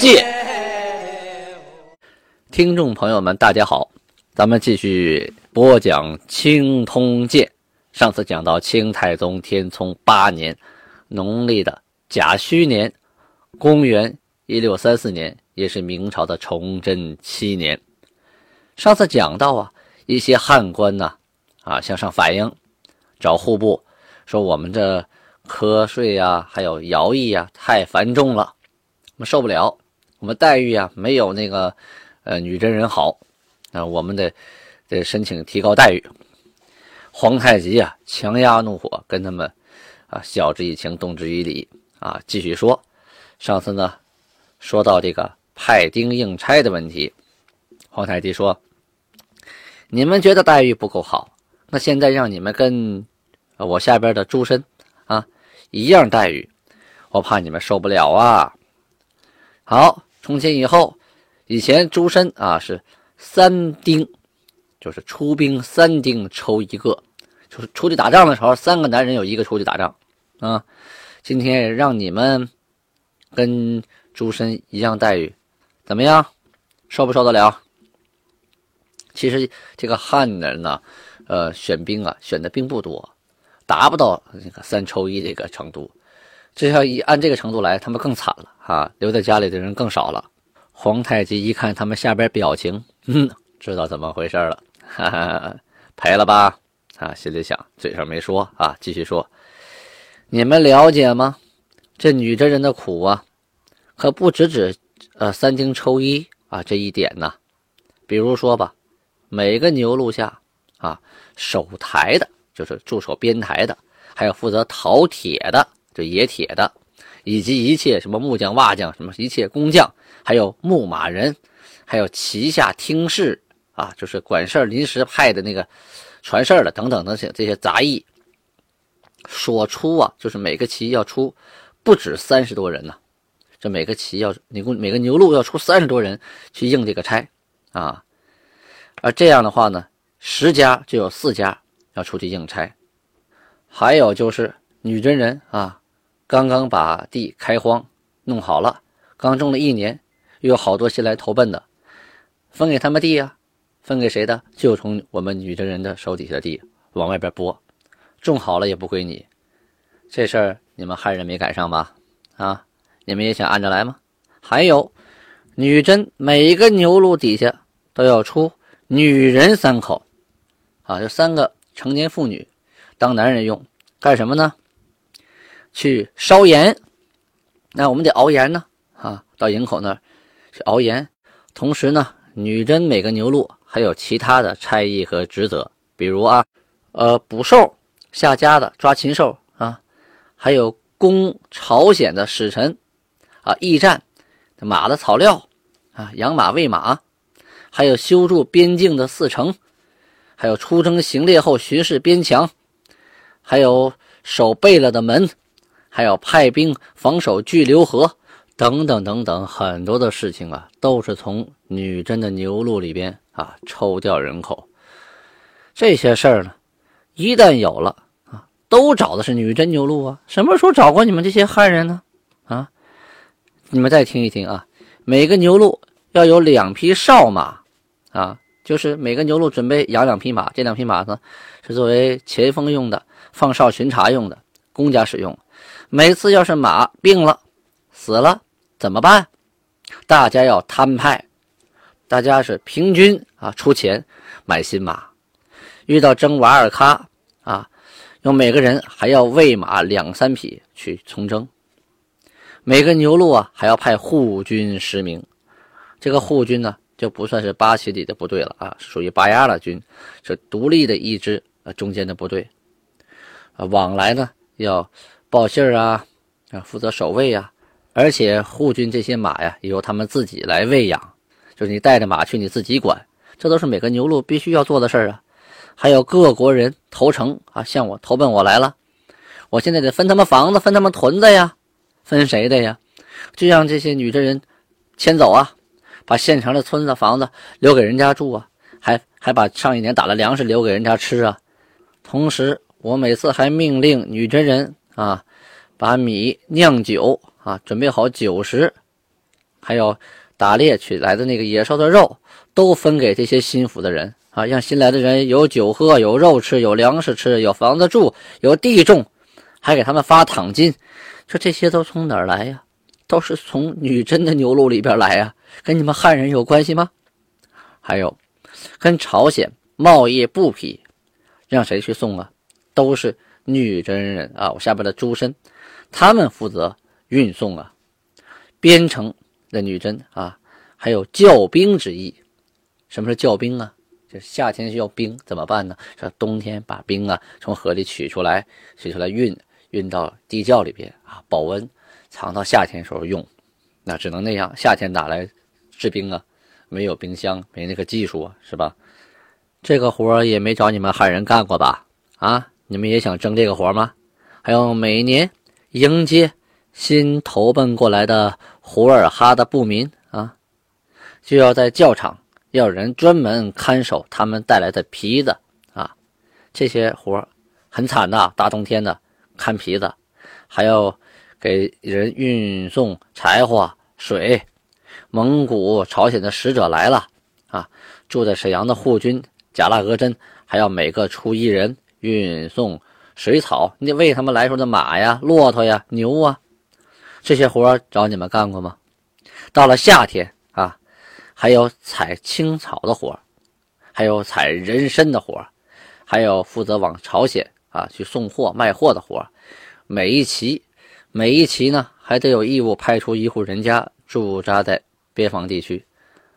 界》。听众朋友们，大家好，咱们继续播讲《清通鉴》。上次讲到清太宗天聪八年，农历的甲戌年，公元一六三四年，也是明朝的崇祯七年。上次讲到啊，一些汉官呢，啊向上反映，找户部说我们这瞌税呀，还有徭役呀太繁重了，我们受不了，我们待遇啊没有那个呃女真人好，啊我们得得申请提高待遇。皇太极啊，强压怒火，跟他们啊，晓之以情，动之以理啊。继续说，上次呢，说到这个派丁应差的问题，皇太极说：“你们觉得待遇不够好，那现在让你们跟我下边的诸身啊一样待遇，我怕你们受不了啊。”好，从今以后，以前诸身啊是三丁。就是出兵三丁抽一个，就是出去打仗的时候，三个男人有一个出去打仗，啊，今天让你们跟诸身一样待遇，怎么样？受不受得了？其实这个汉人呢，呃，选兵啊，选的并不多，达不到那个三抽一这个程度。这要一按这个程度来，他们更惨了啊，留在家里的人更少了。皇太极一看他们下边表情，嗯，知道怎么回事了。哈哈，赔了吧？啊，心里想，嘴上没说啊。继续说，你们了解吗？这女真人的苦啊，可不只指呃三丁抽一啊这一点呢。比如说吧，每个牛录下啊，守台的，就是驻守边台的，还有负责淘铁的，冶铁的，以及一切什么木匠、瓦匠，什么一切工匠，还有牧马人，还有旗下听事。啊，就是管事、临时派的那个传事的等等那些这些杂役，所出啊，就是每个旗要出不止三十多人呢。这每个旗要，你共每个牛录要出三十多人去应这个差啊。而这样的话呢，十家就有四家要出去应差。还有就是女真人啊，刚刚把地开荒弄好了，刚种了一年，又有好多新来投奔的，分给他们地呀。分给谁的？就从我们女真人的手底下的地往外边拨，种好了也不归你。这事儿你们汉人没赶上吧？啊，你们也想按着来吗？还有，女真每一个牛录底下都要出女人三口，啊，就三个成年妇女当男人用，干什么呢？去烧盐。那我们得熬盐呢，啊，到营口那儿去熬盐。同时呢，女真每个牛录。还有其他的差役和职责，比如啊，呃，捕兽下家的抓禽兽啊，还有攻朝鲜的使臣啊，驿站马的草料啊，养马喂马，还有修筑边境的四城，还有出征行猎后巡视边墙，还有守备了的门，还有派兵防守巨流河等等等等，很多的事情啊，都是从女真的牛录里边。啊，抽调人口这些事儿呢，一旦有了啊，都找的是女真牛录啊。什么时候找过你们这些汉人呢？啊，你们再听一听啊，每个牛录要有两匹哨马啊，就是每个牛录准备养两匹马，这两匹马呢是作为前锋用的，放哨巡查用的，公家使用。每次要是马病了、死了怎么办？大家要摊派。大家是平均啊出钱买新马，遇到征瓦尔喀啊，用每个人还要喂马两三匹去从征。每个牛路啊还要派护军十名，这个护军呢就不算是八旗里的部队了啊，属于巴亚拉军，是独立的一支啊中间的部队啊，往来呢要报信儿啊啊，负责守卫啊，而且护军这些马呀，由他们自己来喂养，就是你带着马去，你自己管，这都是每个牛录必须要做的事儿啊。还有各国人投诚啊，向我投奔我来了，我现在得分他们房子，分他们屯子呀，分谁的呀？就让这些女真人迁走啊，把县城的村子房子留给人家住啊，还还把上一年打的粮食留给人家吃啊。同时，我每次还命令女真人啊，把米酿酒啊，准备好酒食，还有打猎取来的那个野兽的肉，都分给这些心腹的人啊，让新来的人有酒喝，有肉吃，有粮食吃，有房子住，有地种，还给他们发躺金。说这些都从哪儿来呀？都是从女真的牛录里边来呀，跟你们汉人有关系吗？还有，跟朝鲜贸易布匹。让谁去送啊？都是女真人啊！我下边的诸身，他们负责运送啊。边城的女真啊，还有教兵之意。什么是教兵啊？就是夏天需要兵，怎么办呢？说冬天把兵啊从河里取出来，取出来运运到地窖里边啊，保温，藏到夏天时候用。那只能那样，夏天打来制冰啊，没有冰箱，没那个技术啊，是吧？这个活也没找你们汉人干过吧？啊，你们也想争这个活吗？还有每年迎接新投奔过来的胡尔哈的部民啊，就要在教场要人专门看守他们带来的皮子啊，这些活很惨的，大冬天的看皮子，还要给人运送柴火、水。蒙古、朝鲜的使者来了啊，住在沈阳的护军。贾拉额真还要每个出一人运送水草，你得喂他们来说的马呀、骆驼呀、牛啊，这些活找你们干过吗？到了夏天啊，还有采青草的活还有采人参的活还有负责往朝鲜啊去送货卖货的活每一期，每一期呢还得有义务派出一户人家驻扎在边防地区，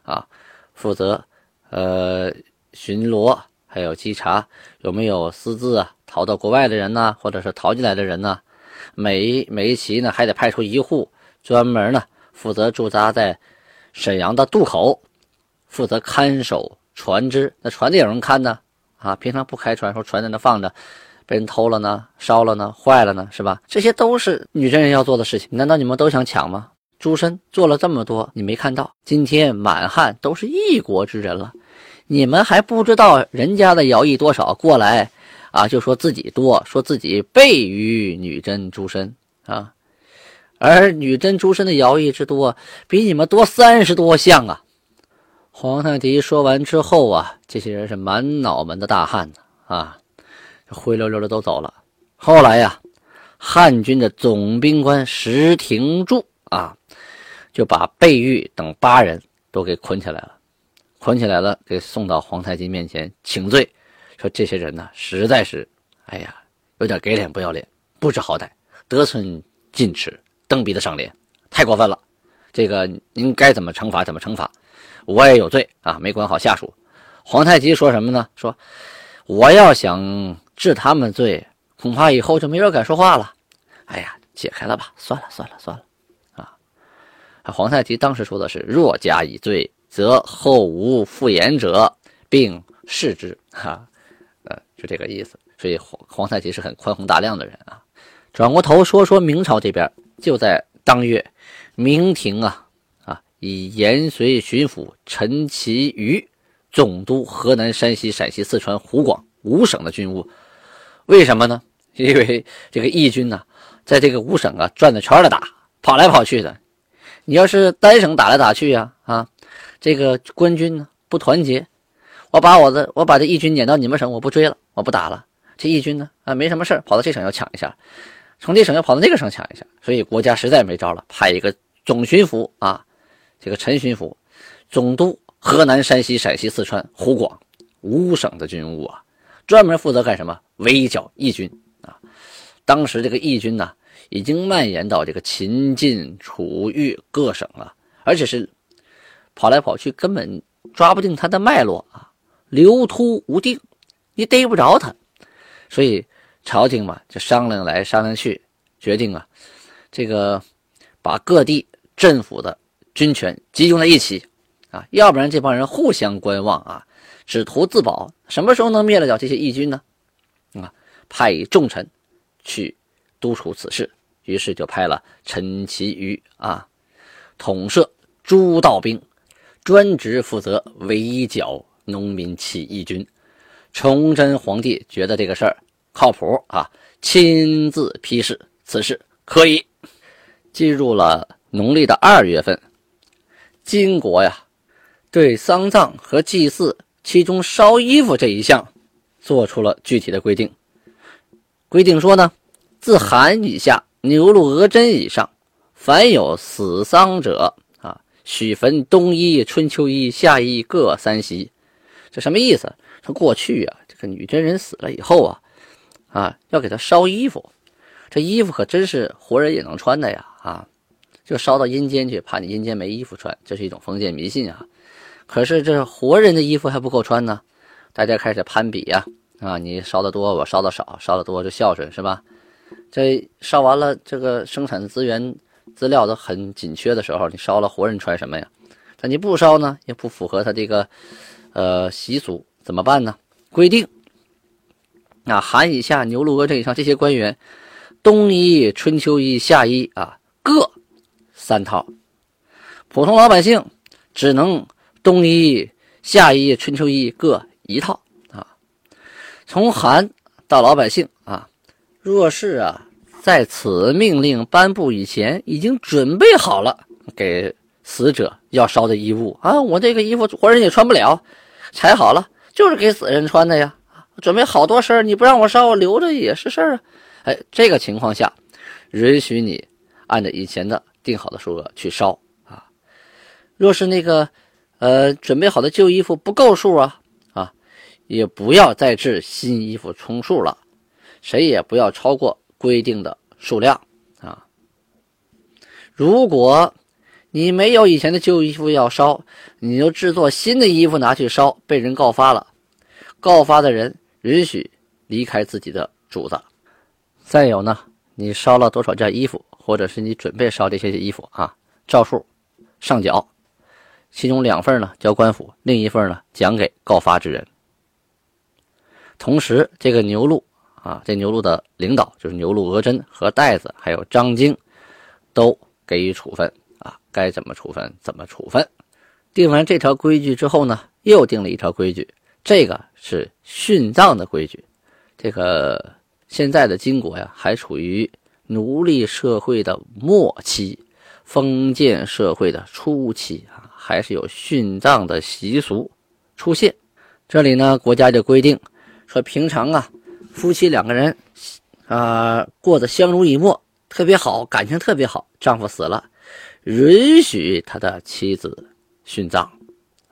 啊，负责呃。巡逻还有稽查，有没有私自啊逃到国外的人呢？或者是逃进来的人呢？每每一期呢还得派出一户专门呢负责驻扎在沈阳的渡口，负责看守船只。那船得有人看呢啊！平常不开船，说船在那放着，被人偷了呢、烧了呢、坏了呢，是吧？这些都是女真人要做的事情。难道你们都想抢吗？朱深做了这么多，你没看到？今天满汉都是一国之人了。你们还不知道人家的徭役多少？过来，啊，就说自己多，说自己倍于女真诸身啊，而女真诸身的徭役之多，比你们多三十多项啊！皇太极说完之后啊，这些人是满脑门的大汗呢啊，灰溜溜的都走了。后来呀，汉军的总兵官石廷柱啊，就把贝玉等八人都给捆起来了。捆起来了，给送到皇太极面前请罪，说这些人呢，实在是，哎呀，有点给脸不要脸，不知好歹，得寸进尺，蹬鼻子上脸，太过分了。这个您该怎么惩罚怎么惩罚，我也有罪啊，没管好下属。皇太极说什么呢？说我要想治他们罪，恐怕以后就没人敢说话了。哎呀，解开了吧，算了算了算了，啊，皇太极当时说的是若加以罪。则后无复言者，并视之。哈，呃，就这个意思。所以皇皇太极是很宽宏大量的人啊。转过头说说明朝这边，就在当月，明廷啊啊，以延绥巡抚陈其瑜总督河南、山西、陕西、四川、湖广五省的军务。为什么呢？因为这个义军呢，在这个五省啊转着圈的打，跑来跑去的。你要是单省打来打去呀，啊。这个官军呢不团结，我把我的我把这义军撵到你们省，我不追了，我不打了。这义军呢啊没什么事跑到这省要抢一下，从这省要跑到那个省抢一下，所以国家实在没招了，派一个总巡抚啊，这个陈巡抚，总督河南、山西、陕西、四川、湖广五省的军务啊，专门负责干什么？围剿义军啊。当时这个义军呢已经蔓延到这个秦晋楚豫各省了，而且是。跑来跑去，根本抓不定他的脉络啊，流突无定，你逮不着他。所以朝廷嘛，就商量来商量去，决定啊，这个把各地政府的军权集中在一起，啊，要不然这帮人互相观望啊，只图自保，什么时候能灭得了这些义军呢？啊，派以重臣去督促此事，于是就派了陈其瑜啊，统摄诸道兵，专职负责围剿农民起义军。崇祯皇帝觉得这个事儿靠谱啊，亲自批示此事可以。进入了农历的二月份，金国呀，对丧葬和祭祀，其中烧衣服这一项，做出了具体的规定。规定说呢，自寒以下，牛鹿额真以上，凡有死丧者，许焚冬衣、春秋衣、夏衣各三袭。这什么意思？说过去啊，这个女真人死了以后啊，啊，要给她烧衣服。这衣服可真是活人也能穿的呀！啊，就烧到阴间去，怕你阴间没衣服穿，这是一种封建迷信啊。可是这活人的衣服还不够穿呢，大家开始攀比呀！啊，你烧的多，我烧的少，烧的多就孝顺是吧？这烧完了，这个生产的资源资料都很紧缺的时候，你烧了活人穿什么呀？但你不烧呢，也不符合他这个呃习俗，怎么办呢？规定，啊，寒以下，牛鹿额真以上这些官员。冬衣、春秋衣、夏衣啊，各三套；普通老百姓只能冬衣、夏衣、春秋衣各一套啊。从寒到老百姓啊，若是啊，在此命令颁布以前已经准备好了给死者要烧的衣物啊，我这个衣服活人也穿不了，裁好了就是给死人穿的呀。准备好多身你不让我烧，我留着也是事儿啊。哎，这个情况下，允许你按照以前的定好的数额去烧啊。若是那个，呃，准备好的旧衣服不够数啊，啊，也不要再制新衣服充数了。谁也不要超过规定的数量啊。如果你没有以前的旧衣服要烧，你就制作新的衣服拿去烧，被人告发了，告发的人允许离开自己的主子。再有呢，你烧了多少件衣服，或者是你准备烧这些衣服啊，照数上缴，其中两份呢交官府，另一份呢奖给告发之人。同时，这个牛录啊，这牛录的领导就是牛录额真和袋子，还有张京，都给予处分啊，该怎么处分怎么处分。定完这条规矩之后呢，又定了一条规矩，这个是殉葬的规矩，这个。现在的金国呀，还处于奴隶社会的末期，封建社会的初期啊，还是有殉葬的习俗出现。这里呢，国家就规定说，平常啊，夫妻两个人啊过得相濡以沫，特别好，感情特别好。丈夫死了，允许他的妻子殉葬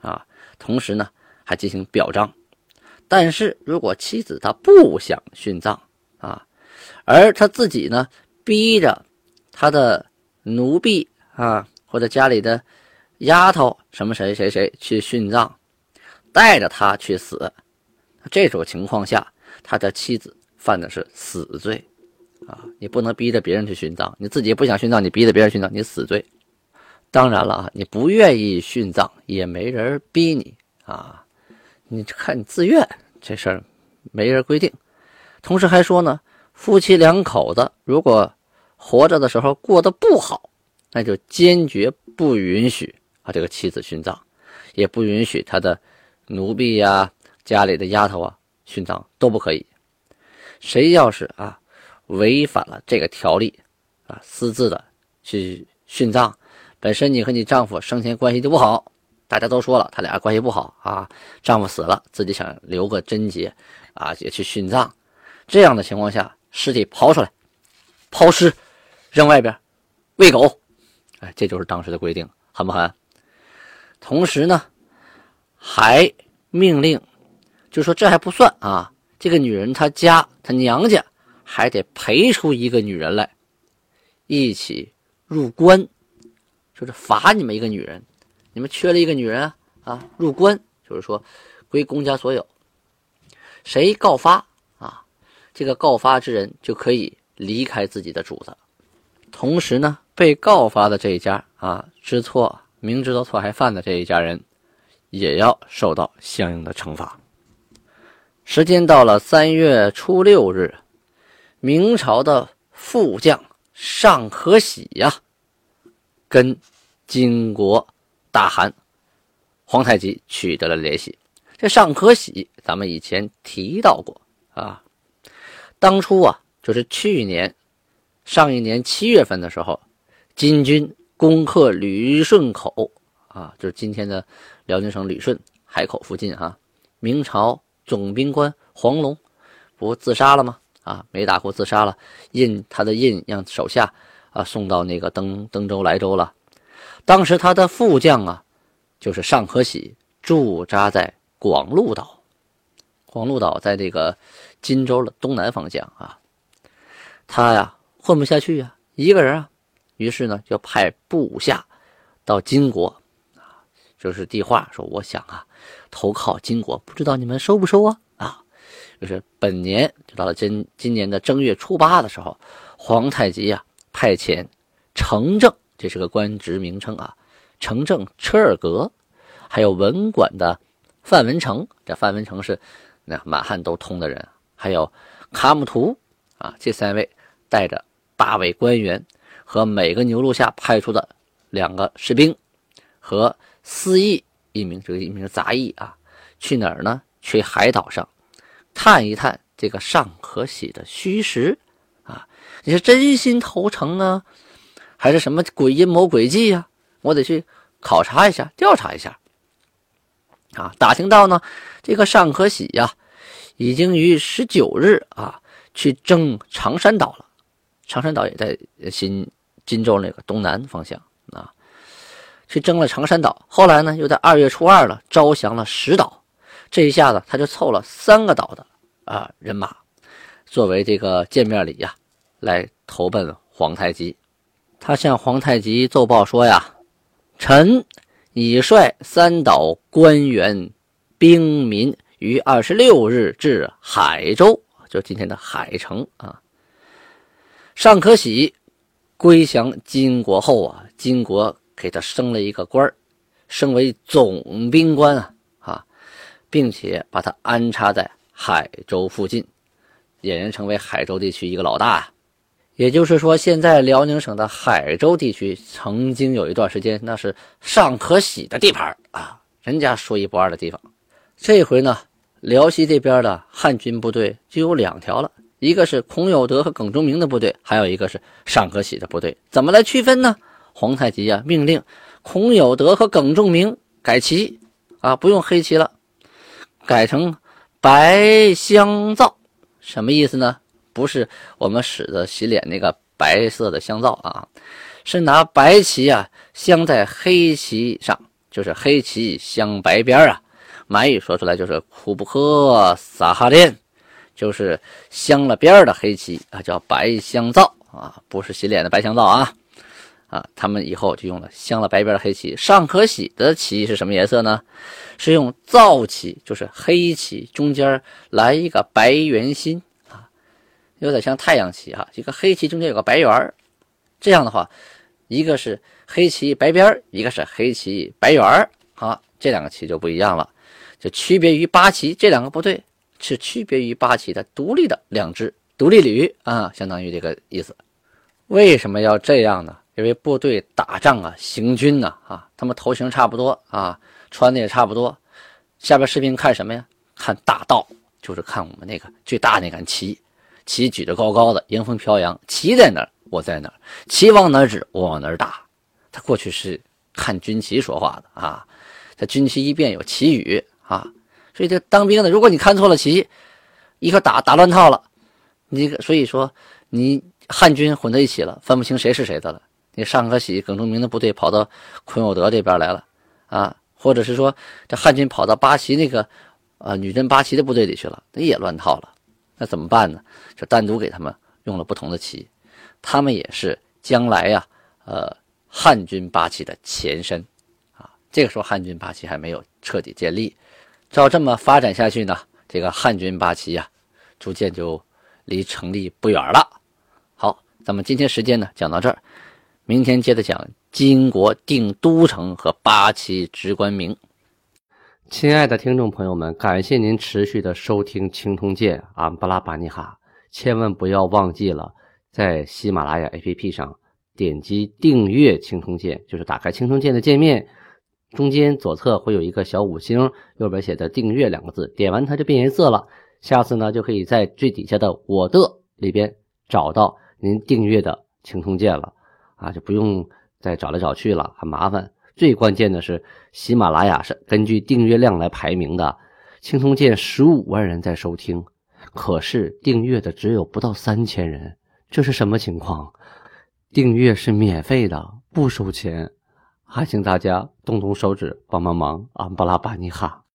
啊，同时呢，还进行表彰。但是如果妻子她不想殉葬，啊，而他自己呢，逼着他的奴婢啊，或者家里的丫头什么谁谁谁去殉葬，带着他去死。这种情况下，他的妻子犯的是死罪啊！你不能逼着别人去殉葬，你自己不想殉葬，你逼着别人殉葬，你死罪。当然了啊，你不愿意殉葬，也没人逼你啊，你看你自愿这事儿，没人规定。同时还说呢，夫妻两口子如果活着的时候过得不好，那就坚决不允许啊这个妻子殉葬，也不允许他的奴婢呀、家里的丫头啊殉葬都不可以。谁要是啊违反了这个条例啊，私自的去殉葬，本身你和你丈夫生前关系就不好，大家都说了他俩关系不好啊，丈夫死了自己想留个贞洁啊，也去殉葬。这样的情况下，尸体刨出来，抛尸，扔外边，喂狗，哎，这就是当时的规定，狠不狠？同时呢，还命令，就说这还不算啊，这个女人她家她娘家还得陪出一个女人来，一起入关，就是罚你们一个女人，你们缺了一个女人啊，入关，就是说归公家所有，谁告发啊？这个告发之人就可以离开自己的主子，同时呢，被告发的这一家啊，知错明知道错还犯的这一家人，也要受到相应的惩罚。时间到了三月初六日，明朝的副将尚可喜呀，跟金国大汗皇太极取得了联系。这尚可喜，咱们以前提到过啊。当初啊，就是去年上一年七月份的时候，金军攻克旅顺口啊，就是今天的辽宁省旅顺海口附近哈。明朝总兵官黄龙不自杀了吗？啊，没打过自杀了，印他的印让手下啊送到那个登登州莱州了。当时他的副将啊，就是尚可喜，驻扎在。广鹿岛，广鹿岛在这个荆州的东南方向啊。他呀混不下去呀，一个人啊，于是呢就派部下到金国啊，就是递话说：“我想啊投靠金国，不知道你们收不收啊？”啊，就是本年就到了今今年的正月初八的时候，皇太极呀派遣程正，这是个官职名称啊，程正车尔格，还有文管的。范文成，这范文成是那满汉都通的人，还有卡木图啊，这三位带着八位官员和每个牛录下派出的两个士兵和司役一名，这个一名杂役啊，去哪儿呢？去海岛上探一探这个尚可喜的虚实啊！你是真心投诚啊，还是什么鬼阴谋诡计呀？我得去考察一下，调查一下。啊，打听到呢，这个尚可喜呀，已经于十九日啊去征长山岛了。长山岛也在新荆州那个东南方向啊，去征了长山岛。后来呢，又在二月初二了招降了石岛。这一下子他就凑了三个岛的啊人马，作为这个见面礼呀，来投奔皇太极。他向皇太极奏报说呀，臣。已率三岛官员、兵民于二十六日至海州，就今天的海城啊。尚可喜归降金国后啊，金国给他升了一个官升为总兵官啊啊，并且把他安插在海州附近，俨然成为海州地区一个老大。也就是说，现在辽宁省的海州地区曾经有一段时间，那是尚可喜的地盘啊，人家说一不二的地方。这回呢，辽西这边的汉军部队就有两条了，一个是孔有德和耿忠明的部队，还有一个是尚可喜的部队。怎么来区分呢？皇太极啊，命令孔有德和耿仲明改旗啊，不用黑旗了，改成白香皂，什么意思呢？不是我们使的洗脸那个白色的香皂啊，是拿白旗啊镶在黑旗上，就是黑旗镶白边啊。满语说出来就是“库布克撒哈练”，就是镶了边的黑旗啊，叫白香皂啊，不是洗脸的白香皂啊啊。他们以后就用了镶了白边的黑棋。尚可喜的棋是什么颜色呢？是用皂棋，就是黑棋中间来一个白圆心啊。有点像太阳旗哈，一个黑旗中间有个白圆，这样的话，一个是黑棋白边，一个是黑棋白圆儿，好，这两个棋就不一样了，就区别于八旗这两个部队是区别于八旗的独立的两支独立旅啊，相当于这个意思。为什么要这样呢？因为部队打仗啊，行军呢啊，他们头型差不多啊，穿的也差不多，下边士兵看什么呀？看大道，就是看我们那个最大那杆旗。旗举得高高的，迎风飘扬。旗在哪儿，我在哪儿；旗往哪儿指，我往哪儿打。他过去是看军旗说话的啊。他军旗一变有旗语啊，所以这当兵的，如果你看错了旗，一个打打乱套了，你所以说你汉军混在一起了，分不清谁是谁的了。那尚可喜、耿仲明的部队跑到孔有德这边来了啊，或者是说这汉军跑到八旗那个呃女真八旗的部队里去了，那也乱套了。那怎么办呢？就单独给他们用了不同的旗，他们也是将来呀，呃，汉军八旗的前身啊。这个时候汉军八旗还没有彻底建立，照这么发展下去呢，这个汉军八旗呀，逐渐就离成立不远了。好，咱们今天时间呢讲到这儿。明天接着讲金国定都城和八旗直官名。亲爱的听众朋友们，感谢您持续的收听《青铜剑》啊，巴拉巴尼哈，千万不要忘记了在喜马拉雅 APP 上点击订阅《青铜剑》，就是打开《青铜剑》的界面，中间左侧会有一个小五星，右边写的“订阅”两个字，点完它就变颜色了。下次呢，就可以在最底下的“我的”里边找到您订阅的《青铜剑》了啊，就不用再找来找去了，很麻烦。最关键的是，喜马拉雅是根据订阅量来排名的，《青铜剑》十五万人在收听，可是订阅的只有不到三千人，这是什么情况？订阅是免费的，不收钱，还请大家动动手指帮帮忙，安布拉巴尼哈。